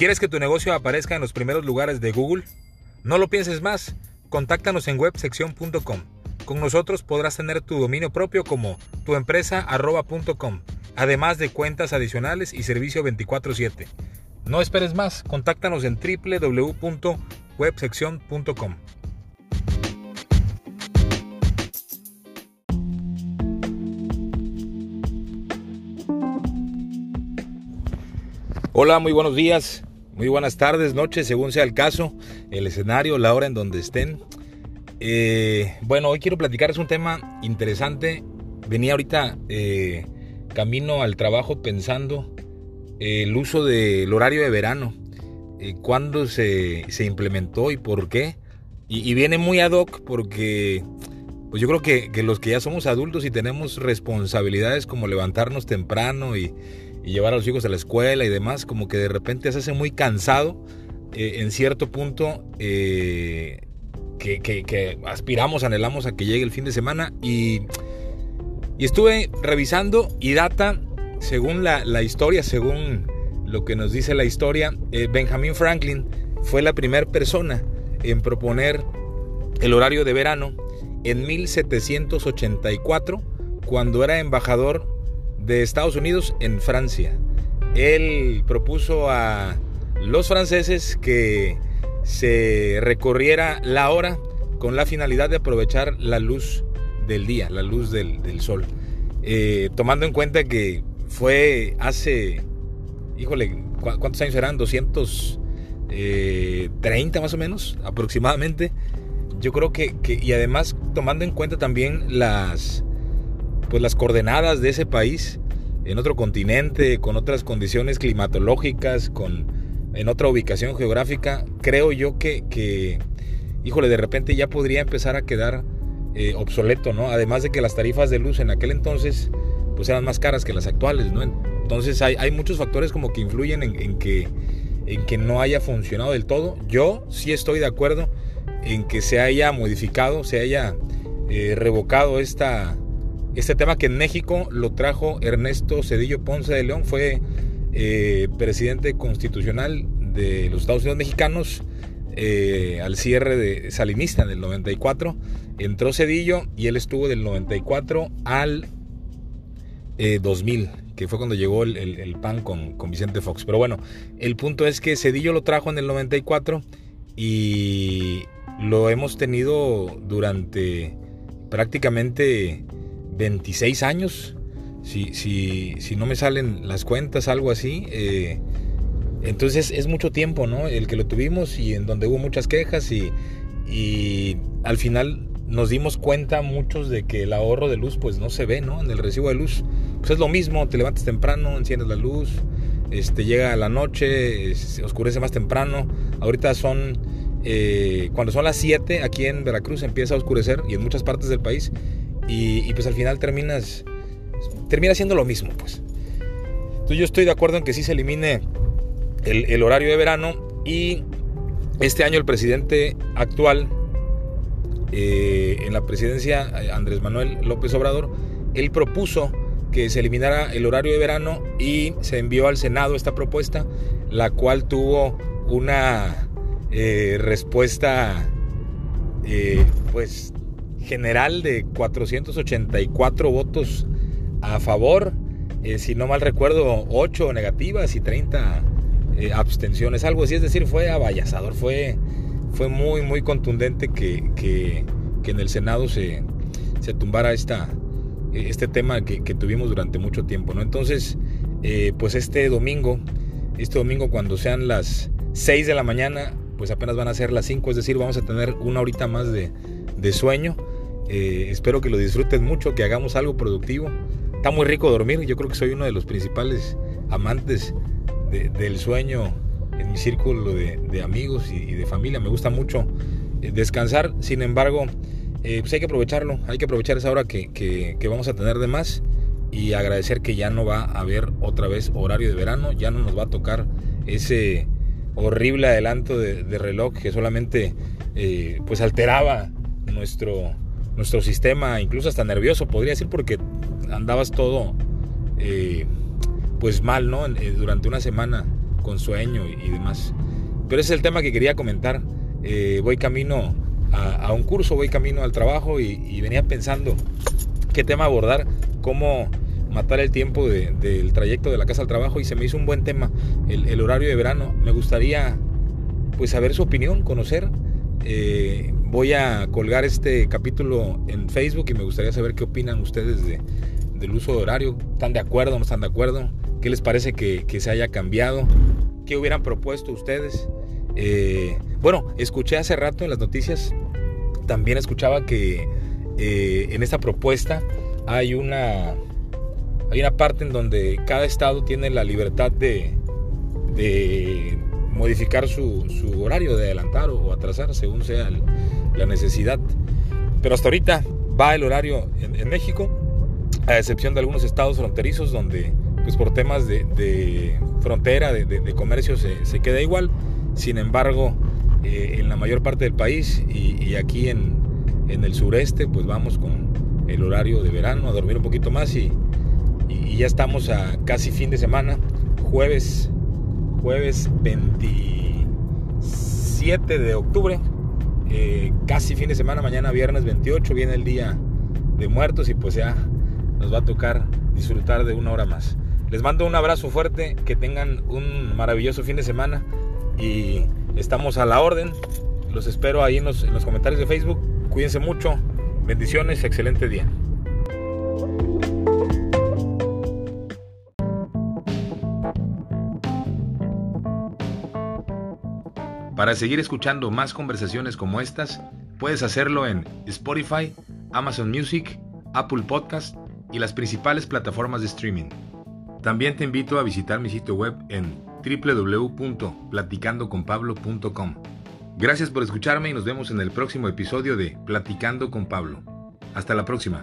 ¿Quieres que tu negocio aparezca en los primeros lugares de Google? No lo pienses más. Contáctanos en websección.com. Con nosotros podrás tener tu dominio propio como tuempresa.com, además de cuentas adicionales y servicio 24/7. No esperes más, contáctanos en www.websección.com. Hola, muy buenos días, muy buenas tardes, noches, según sea el caso, el escenario, la hora en donde estén. Eh, bueno, hoy quiero platicarles un tema interesante. Venía ahorita eh, camino al trabajo pensando el uso del horario de verano, eh, cuándo se, implementó y por qué. Y, viene muy ad hoc porque pues yo creo que, que los que ya somos adultos y tenemos responsabilidades como levantarnos temprano y y llevar a los hijos a la escuela y demás, como que de repente se hace muy cansado eh, en cierto punto eh, que, aspiramos, anhelamos a que llegue el fin de semana y, y estuve revisando y data, según la, historia, según lo que nos dice la historia, eh, Benjamin Franklin fue la primera persona en proponer el horario de verano en 1784 cuando era embajador de Estados Unidos en Francia. Él propuso a los franceses que se recorriera la hora con la finalidad de aprovechar la luz del día, la luz del, sol. Eh, tomando en cuenta que fue hace, híjole, ¿cuántos años eran? 230 eh, más o menos, aproximadamente. Yo creo que, que, y además tomando en cuenta también las, pues las coordenadas de ese país en otro continente, con otras condiciones climatológicas, con, en otra ubicación geográfica, creo yo que, que híjole, de repente ya podría empezar a quedar eh, obsoleto, ¿no? Además de que las tarifas de luz en aquel entonces pues eran más caras que las actuales, ¿no? Entonces hay, hay muchos factores como que influyen en, que, en que no haya funcionado del todo. Yo sí estoy de acuerdo en que se haya modificado, se haya eh, revocado esta, este tema que en México lo trajo Ernesto Cedillo Ponce de León, fue eh, presidente constitucional de los Estados Unidos mexicanos eh, al cierre de Salinista en el 94. Entró Cedillo y él estuvo del 94 al 2000, eh, que fue cuando llegó el, PAN con, con, Vicente Fox. Pero bueno, el punto es que Cedillo lo trajo en el 94 y lo hemos tenido durante prácticamente 26 años, si, si, si no me salen las cuentas, algo así. Eh, entonces es mucho tiempo, ¿no? El que lo tuvimos y en donde hubo muchas quejas y, y al final nos dimos cuenta muchos de que el ahorro de luz pues no se ve, ¿no? En el recibo de luz. Pues es lo mismo, te levantas temprano, enciendes la luz, este, llega la noche, se oscurece más temprano. Ahorita son, eh, cuando son las 7 aquí en Veracruz empieza a oscurecer y en muchas partes del país y, pues al final terminas, termina siendo lo mismo, pues. Entonces yo estoy de acuerdo en que sí se elimine el, horario de verano y este año el presidente actual eh, en la presidencia, Andrés Manuel López Obrador, él propuso que se eliminara el horario de verano y se envió al Senado esta propuesta, la cual tuvo una eh, respuesta eh, pues general de 484 votos a favor, eh, si no mal recuerdo, 8 negativas y 30 eh, abstenciones, algo así, es decir, fue abayazador, fue, fue muy, muy contundente que, que, en el Senado se, se tumbara esta, este tema que, tuvimos durante mucho tiempo, ¿no? Entonces, eh, pues este domingo, este domingo cuando sean las 6 de la mañana, pues apenas van a ser las 5, es decir, vamos a tener una horita más de, de sueño. Eh, espero que lo disfruten mucho, que hagamos algo productivo. Está muy rico dormir, yo creo que soy uno de los principales amantes del sueño en mi círculo de, amigos y, de familia. Me gusta mucho eh, descansar, sin embargo, eh, pues hay que aprovecharlo, hay que aprovechar esa hora que, vamos a tener de más y agradecer que ya no va a haber otra vez horario de verano, ya no nos va a tocar ese horrible adelanto de, reloj que solamente pues alteraba nuestro nuestro sistema, incluso hasta nervioso, podría decir, porque andabas todo eh, pues mal, ¿no? Eh, durante una semana con sueño y, demás. Pero ese es el tema que quería comentar. Eh, voy camino a, un curso, voy camino al trabajo y, venía pensando qué tema abordar, cómo matar el tiempo del trayecto de la casa al trabajo y se me hizo un buen tema, el, horario de verano. Me gustaría pues saber su opinión, conocer. Eh, voy a colgar este capítulo en Facebook y me gustaría saber qué opinan ustedes de, del uso de horario. ¿Están de acuerdo o no están de acuerdo? ¿Qué les parece que, se haya cambiado? ¿Qué hubieran propuesto ustedes? Eh, bueno, escuché hace rato en las noticias, también escuchaba que eh, en esta propuesta hay una, hay una parte en donde cada estado tiene la libertad de modificar su, horario, de adelantar o atrasar según sea la necesidad. Pero hasta ahorita va el horario en México a excepción de algunos estados fronterizos donde pues por temas de, frontera, de, comercio se, queda igual. Sin embargo, eh, en la mayor parte del país y, aquí en, el sureste, pues vamos con el horario de verano, a dormir un poquito más y, ya estamos a casi fin de semana, jueves, jueves 27 de octubre, eh, casi fin de semana, mañana viernes 28 viene el día de muertos y pues ya nos va a tocar disfrutar de una hora más. Les mando un abrazo fuerte, que tengan un maravilloso fin de semana y estamos a la orden. Los espero ahí en los, en los comentarios de Facebook. Cuídense mucho. Bendiciones, excelente día. Para seguir escuchando más conversaciones como estas, puedes hacerlo en Spotify, Amazon Music, Apple Podcast y las principales plataformas de streaming. También te invito a visitar mi sitio web en www.platicandoconpablo.com. Gracias por escucharme y nos vemos en el próximo episodio de Platicando con Pablo. Hasta la próxima.